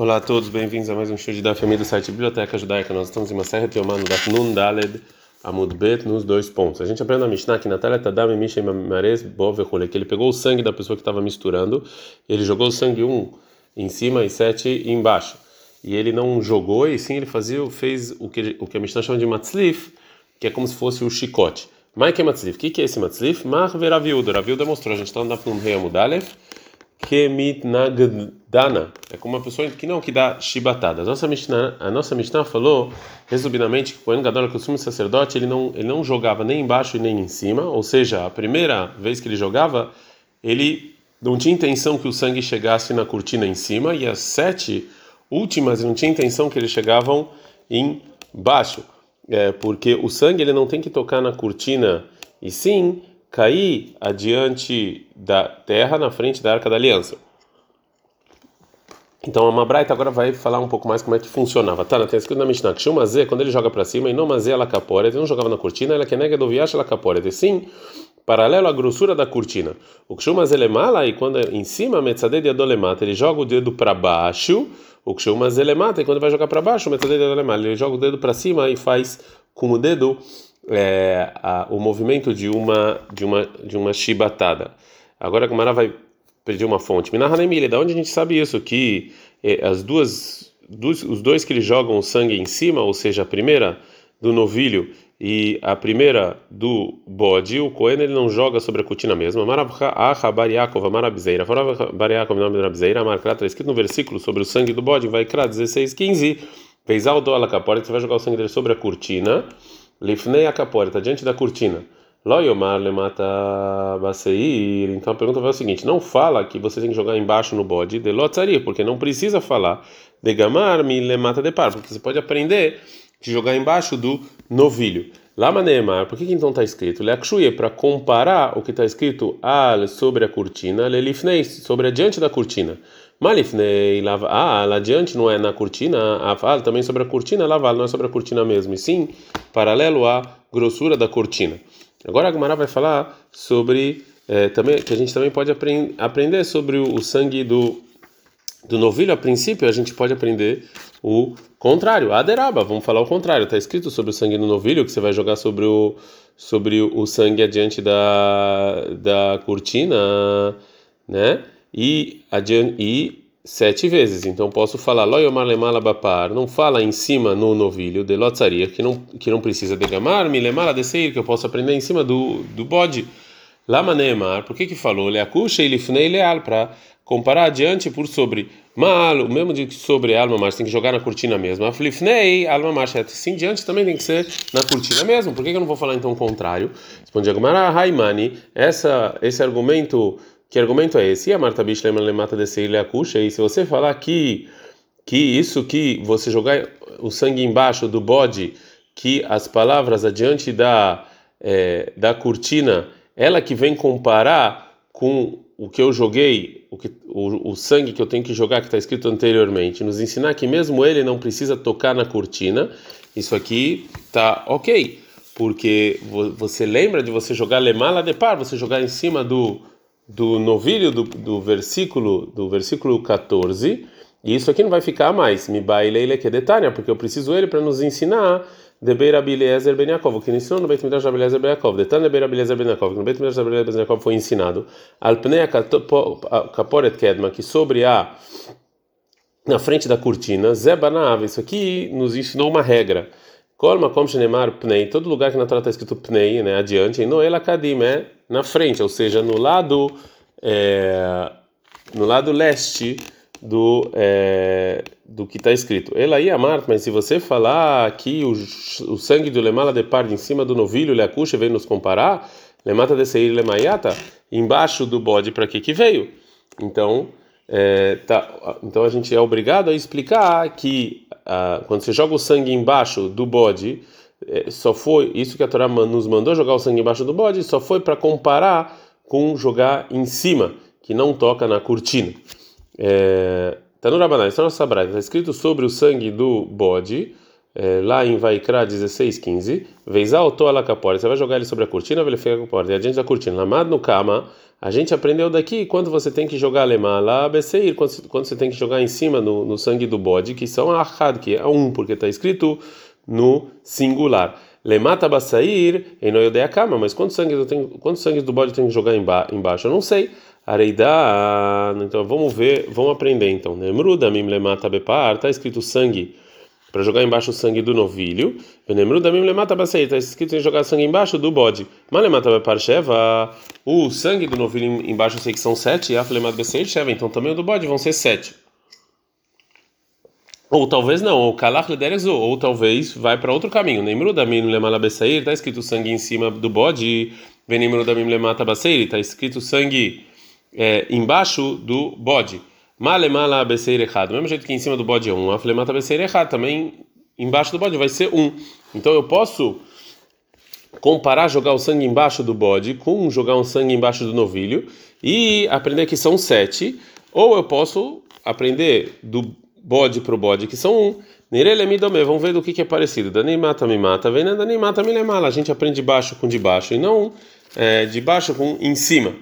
Olá a todos, bem-vindos a mais um show de da família do site Biblioteca Judaica. Nós estamos em uma serra teomano da Nun Daled Amud Bet nos dois pontos. A gente aprende na Mishnah que na Tadam Mishem Mares Bovechule, que ele pegou o sangue da pessoa que estava misturando, ele jogou o sangue um em cima e sete embaixo. E ele não jogou, e sim ele fazia, fez o que, o que a Mishnah chama de Matzlif, que é como se fosse o chicote. Que é Matzlif? O que, que é esse Matzlif? Mar Veraviudo. Raviudo mostrou, a gente está na Nun Rei Amudalef. Kemitnagdana. É como uma pessoa que não que dá chibatada. A nossa Mishnah, a nossa Mishnah falou, resumidamente, que o Kohen Gadol, o sacerdote, ele não, ele não jogava nem embaixo e nem em cima, ou seja, a primeira vez que ele jogava, ele não tinha intenção que o sangue chegasse na cortina em cima, e as sete últimas, não tinha intenção que eles chegavam embaixo, é, porque o sangue ele não tem que tocar na cortina, e sim cair adiante da terra na frente da arca da aliança. Então a Mabraita agora vai falar um pouco mais como é que funcionava. Tá, tem escrito na Mishnah que quando ele joga para cima, e não Mazé ela capora, ele não jogava na cortina, ela que nega do viaje ela capora, e sim, paralelo à grossura da cortina. O que Shumazé ele mala, e quando é em cima, Metzadeh de Adolemata, ele joga o dedo para baixo, o que Shumazé ele mata, e quando vai jogar para baixo, Metzadeh de Adolemata, ele joga o dedo para cima e faz com o dedo é, a, o movimento de uma de uma de uma chibatada. Agora a Gamara vai pedir uma fonte. Minahanemile, da onde a gente sabe isso que é, as duas dos, os dois que eles jogam o sangue em cima, ou seja, a primeira do novilho e a primeira do bode, o Cohen ele não joga sobre a cortina mesmo. Marabha Bariakov Marabzeira. Fora Bariakov nome da Rabzeira, marca está escrito no versículo sobre o sangue do bode, vai criar 16, 15. Fez ao alacapora, você vai jogar o sangue dele sobre a cortina. Lifnei a caporta, diante da cortina. Loyomar lemata baseir. Então a pergunta vai o seguinte: não fala que você tem que jogar embaixo no bode de lotzaria, porque não precisa falar de gamar me lemata de par, porque você pode aprender de jogar embaixo do novilho. Lama neemar, por que, que então está escrito? Leakshuye, para comparar o que está escrito al sobre a cortina, lelifnei, sobre adiante da cortina. Malifnei, lava, ah, lá adiante não é na cortina, aval, também sobre a cortina, laval, não é sobre a cortina mesmo, e sim paralelo à grossura da cortina. Agora a Gemara vai falar sobre, é, também, que a gente também pode aprend, aprender sobre o, o sangue do, do novilho. A princípio, a gente pode aprender o contrário, aderaba, vamos falar o contrário, está escrito sobre o sangue do novilho, que você vai jogar sobre o, sobre o sangue adiante da, da cortina, né? E, e sete vezes. Então posso falar loyomar lemala bapar, não fala em cima no novilho de lotzaria, que não que não precisa de gamar, me lemala descer, que eu posso aprender em cima do, do bode. Lama neemar, por que que falou leakusha e lifnei leal para comparar adiante por sobre mal, o mesmo de sobre alma marcha tem que jogar na cortina mesmo. A flifnei, alma marcha, sim diante também tem que ser na cortina mesmo. Por que, que eu não vou falar então o contrário? Responde Agumara, Haimani, essa esse argumento que argumento é esse? E a Marta Bishlema lemata desse ilha cuxa. E se você falar que que isso que você jogar o sangue embaixo do bode, que as palavras adiante da é, da cortina, ela que vem comparar com o que eu joguei, o, que, o, o sangue que eu tenho que jogar, que está escrito anteriormente, nos ensinar que mesmo ele não precisa tocar na cortina, isso aqui tá ok, porque você lembra de você jogar lemala de par, você jogar em cima do do novilho do, do versículo do versículo 14, e isso aqui não vai ficar mais. Me baileile que detalha, porque eu preciso ele para nos ensinar de Beirabiliezer Ben Yaakov, que ensinou no Beit Midrash Rabeliezer Ben Yaakov, detalhe de Beirabiliezer Ben Yaakov, no Beit Midrash Rabeliezer Ben Yaakov foi ensinado Alpnei Kaporet Kedma, que sobre a na frente da cortina, Zebanave, isso aqui nos ensinou uma regra. Kolma Kom Shenemar Pnei, todo lugar que na Torá está escrito Pnei, né, adiante, Noela Kadim, é na frente, ou seja, no lado é, no lado leste do é, do que está escrito. Ela aí amar, mas se você falar que o, o sangue do lemala de par em cima do novilho leacuxa veio nos comparar, lemata de seir lemayata embaixo do bode para que que veio. Então é, tá, então a gente é obrigado a explicar que ah, quando você joga o sangue embaixo do bode, é, só foi isso que a Torá nos mandou jogar o sangue embaixo do bode, só foi para comparar com jogar em cima, que não toca na cortina. É, tá no Rabanai, está no Sabrai, está escrito sobre o sangue do bode, é, lá em Vaikra 16, 15, vez alto a capora, você vai jogar ele sobre a cortina, ele fica com a porta, e adiante da cortina, lamad no kama, A gente aprendeu daqui quando você tem que jogar lemala beseir, quando, quando você tem que jogar em cima no, no sangue do bode, que são ahad, que é um, porque está escrito no singular. Lemata basair em a cama, mas quantos sangue eu quantos sangue do bode eu tenho que jogar embaixo? Eu não sei. Areida, então vamos ver, vamos aprender então. Nemruda mim lemata bepar, está escrito sangue para jogar embaixo o sangue do novilho. Venemruda mim lemata basair, está escrito em jogar sangue embaixo do bode. Malemata bepar sheva, o sangue do novilho embaixo eu sei que são sete, e a flemata basair sheva, então também o do bode vão ser sete. Ou talvez não, ou kalach lederezo, ou talvez vai para outro caminho. Nemru da lemala besair, está escrito sangue em cima do bode. Venimru da lemata basair, está escrito sangue é, embaixo do bode. Malemala besair errado. Do mesmo jeito que em cima do bode é um, a flemata besair errado, também embaixo do bode vai ser um. Então eu posso comparar jogar o sangue embaixo do bode com jogar um sangue embaixo do novilho e aprender que são sete, ou eu posso aprender do bode para o bode, que são um. Nirele me dome, vamos ver do que, é parecido. Dani mata me mata, vem Dani mata me lemala. A gente aprende de baixo com de baixo e não é, de baixo com em cima.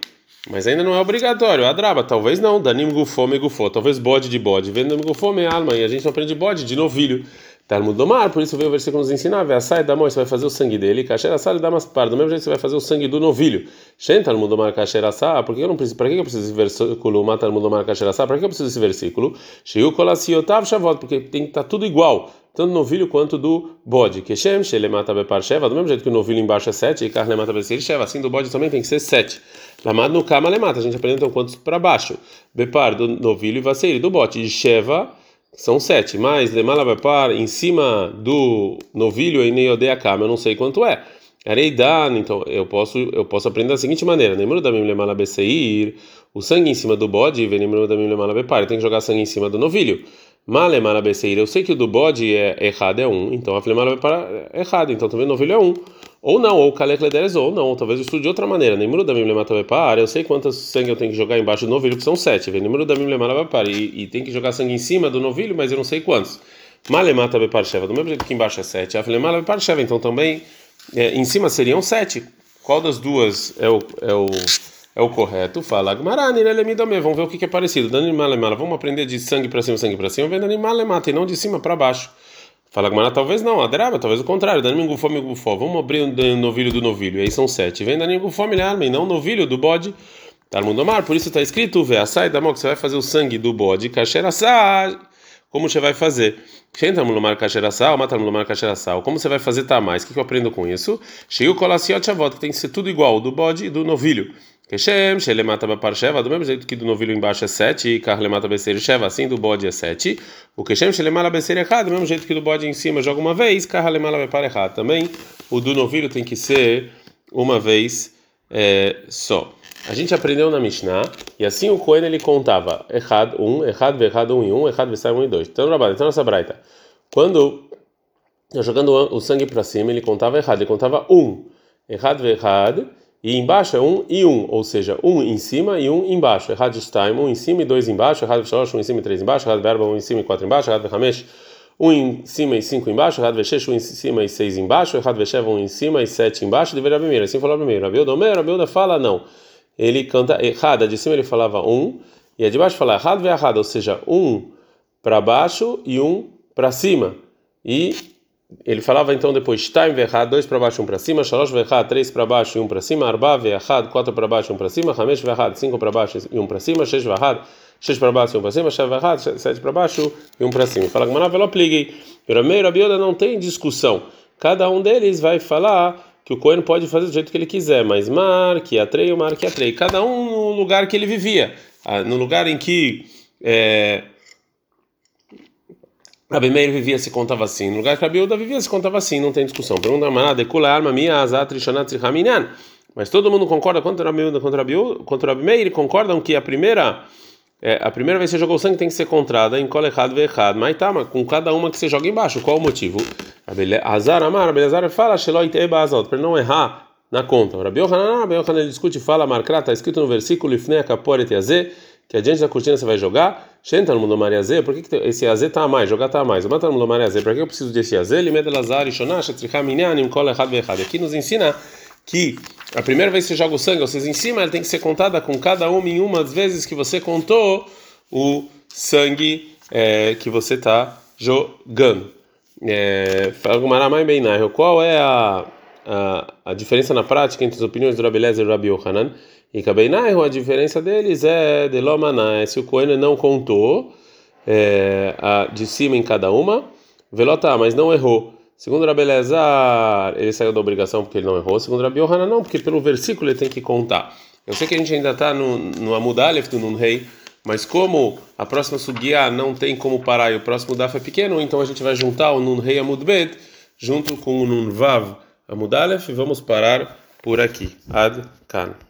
Mas ainda não é obrigatório. Adraba, talvez não. Danim gufo me gufo. Talvez bode de bode. Vendo gufo me alma. E a gente não aprende bode de novilho. Talmud do mar, por isso veio o versículo nos ensinar, a sai da mão, você vai fazer o sangue dele, assá e dá umas par, do mesmo jeito você vai fazer o sangue do novilho. Shen Talmud do mar kasher assá, por que eu não preciso, para que eu preciso desse versículo, mata Talmud do mar kasher assá, para que eu preciso desse versículo? Shiu kolasiotav shavot, porque tem que estar tá tudo igual, tanto do novilho quanto do bode. Keshem, shelemata bepar sheva, do mesmo jeito que o novilho embaixo é 7 e carne mata besir sheva, assim do bode também tem que ser 7. Lamado no kama lemata, a gente aprende então quantos para baixo. Bepar do novilho e vaseiri do bote, sheva são sete, mas Lemalabapar, em cima do novilho em Neodeakama, eu não sei quanto é. Areidan, então eu posso eu posso aprender da seguinte maneira: Nemru da Mimlemalabeseir, o sangue em cima do bode, Venimru da Mimlemalabepar, tem que jogar sangue em cima do novilho. Malemalabeseir, eu sei que o do bode é errado, é um, então a Flemalabepar é errado, então também novilho é um. Ou não, ou Kalek Lederes, ou não, talvez eu estude de outra maneira. Nemuru da Mimlemata Bepar, eu sei quantas sangue eu tenho que jogar embaixo do novilho, que são sete. Nemuru da Mimlemata Bepar, e, e tem que jogar sangue em cima do novilho, mas eu não sei quantos. Malemata Bepar Sheva, do mesmo jeito que embaixo é sete. A Flemala Bepar Sheva, então também é, em cima seriam sete. Qual das duas é o, é o, é o correto? Fala Agmarani, vamos ver o que, é parecido. Dani vamos aprender de sangue para cima, sangue para cima, vem Dani Malemata, e não de cima para baixo. Fala Gmará, talvez não, Adraba, talvez o contrário. Gufome gufó. Vamos abrir o novilho do novilho. Aí são sete. Vem Danim gufome arma e não novilho do bode. Talmud Omar, por isso está escrito, vê, assai da mão, que você vai fazer o sangue do bode, cacheiraçá, como você vai fazer? Talmud cacheiraçá, ou Talmud cacheiraçá, como você vai fazer tá mais? O que, que eu aprendo com isso? Cheio colaciot avó, que tem que ser tudo igual, do bode e do novilho. Keshem, Shelemata Bapar Sheva, do mesmo jeito que do novilho embaixo é 7, e Karlemata Becer Sheva, assim do bode é 7. O Keshem, Shelemala Becer errado, do mesmo jeito que do bode em cima joga uma vez, Karlemala Bapar errado. Também o do novilho tem que ser uma vez só. A gente aprendeu na Mishnah, e assim o Cohen ele contava errado, um, errado, errado, um e um, errado, sai um e dois. Então, Rabada, então nossa braita. Quando jogando o sangue para cima, ele contava errado, ele contava um, errado, errado e embaixo é um e um, ou seja, um em cima e um embaixo. Errad time, um em cima e dois embaixo. Errad shalosh, um em cima e três embaixo. Errad verba, um em cima e quatro embaixo. Errad hamesh, um em cima e cinco embaixo. Errad veshesh, um em cima e seis embaixo. Errad vesheva, um em cima e sete embaixo. Deveria primeiro, assim falou primeiro. Rabiuda, Omer, Rabiuda fala não. Ele canta errada, de cima ele falava um, e a de baixo fala errado, errado, ou seja, um para baixo e um para cima. E ele falava então depois time verrad, dois para baixo, um para cima, shalosh verrad, três para baixo e um para cima, arba verrad, quatro para baixo e um para cima, hamesh verrad, cinco para baixo e um para cima, shesh verrad, seis para baixo e um para cima, shev verrad, sete para baixo e um para cima. Fala que manavel opliguei. Rameiro, Abioda não tem discussão. Cada um deles vai falar que o Cohen pode fazer do jeito que ele quiser, mas mar, que atrei, o mar, que atrei. Cada um no lugar que ele vivia, ah, no lugar em que é, Rabi Meir vivia se contava assim. No lugar que Rabi Uda vivia se contava assim, não tem discussão. Pergunta Marada, Kula arma minha azat rishanat rihaminyan. Mas todo mundo concorda contra Rabi Uda, contra Rabi contra Rabi concordam que a primeira é, a primeira vez que você jogou sangue tem que ser contrada em kolechad tá, mas com cada uma que você joga embaixo. Qual o motivo? Azar Amar, Azar fala Sheloit Eba Azot, para não errar na conta. Rabi Yohanan, Yohanan discute fala marcra, está escrito no versículo Ifnei Akaporet Yazeh, que adiante da cortina você vai jogar. Shenta no mundo Maria Z, por que, que esse AZ tá a mais? Jogar tá a mais. Mata no mundo Maria Z, para que eu preciso desse AZ? Limed Lazar e Shonash, Tricha Minyanim, Kol Echad Vechad. Aqui nos ensina que a primeira vez que você joga o sangue, ou seja, em cima, ela tem que ser contada com cada uma em uma das vezes que você contou o sangue é, que você está jogando. É, qual é a, a, a, diferença na prática entre as opiniões do Rabi Lezer e do Rabi Yohanan? E Kabeinaihu, a diferença deles é de Lomana, se o Cohen não contou é, a, de cima em cada uma, velota, mas não errou. Segundo Rabi Lezer, ele saiu da obrigação porque ele não errou. Segundo Rabi Yohanan, não, porque pelo versículo ele tem que contar. Eu sei que a gente ainda está no, no Amudalef do Nun Rei, mas como a próxima sugia não tem como parar e o próximo daf é pequeno, então a gente vai juntar o Nun Rei Amudbet junto com o Nun Vav Amudalef e vamos parar por aqui. Ad Kan.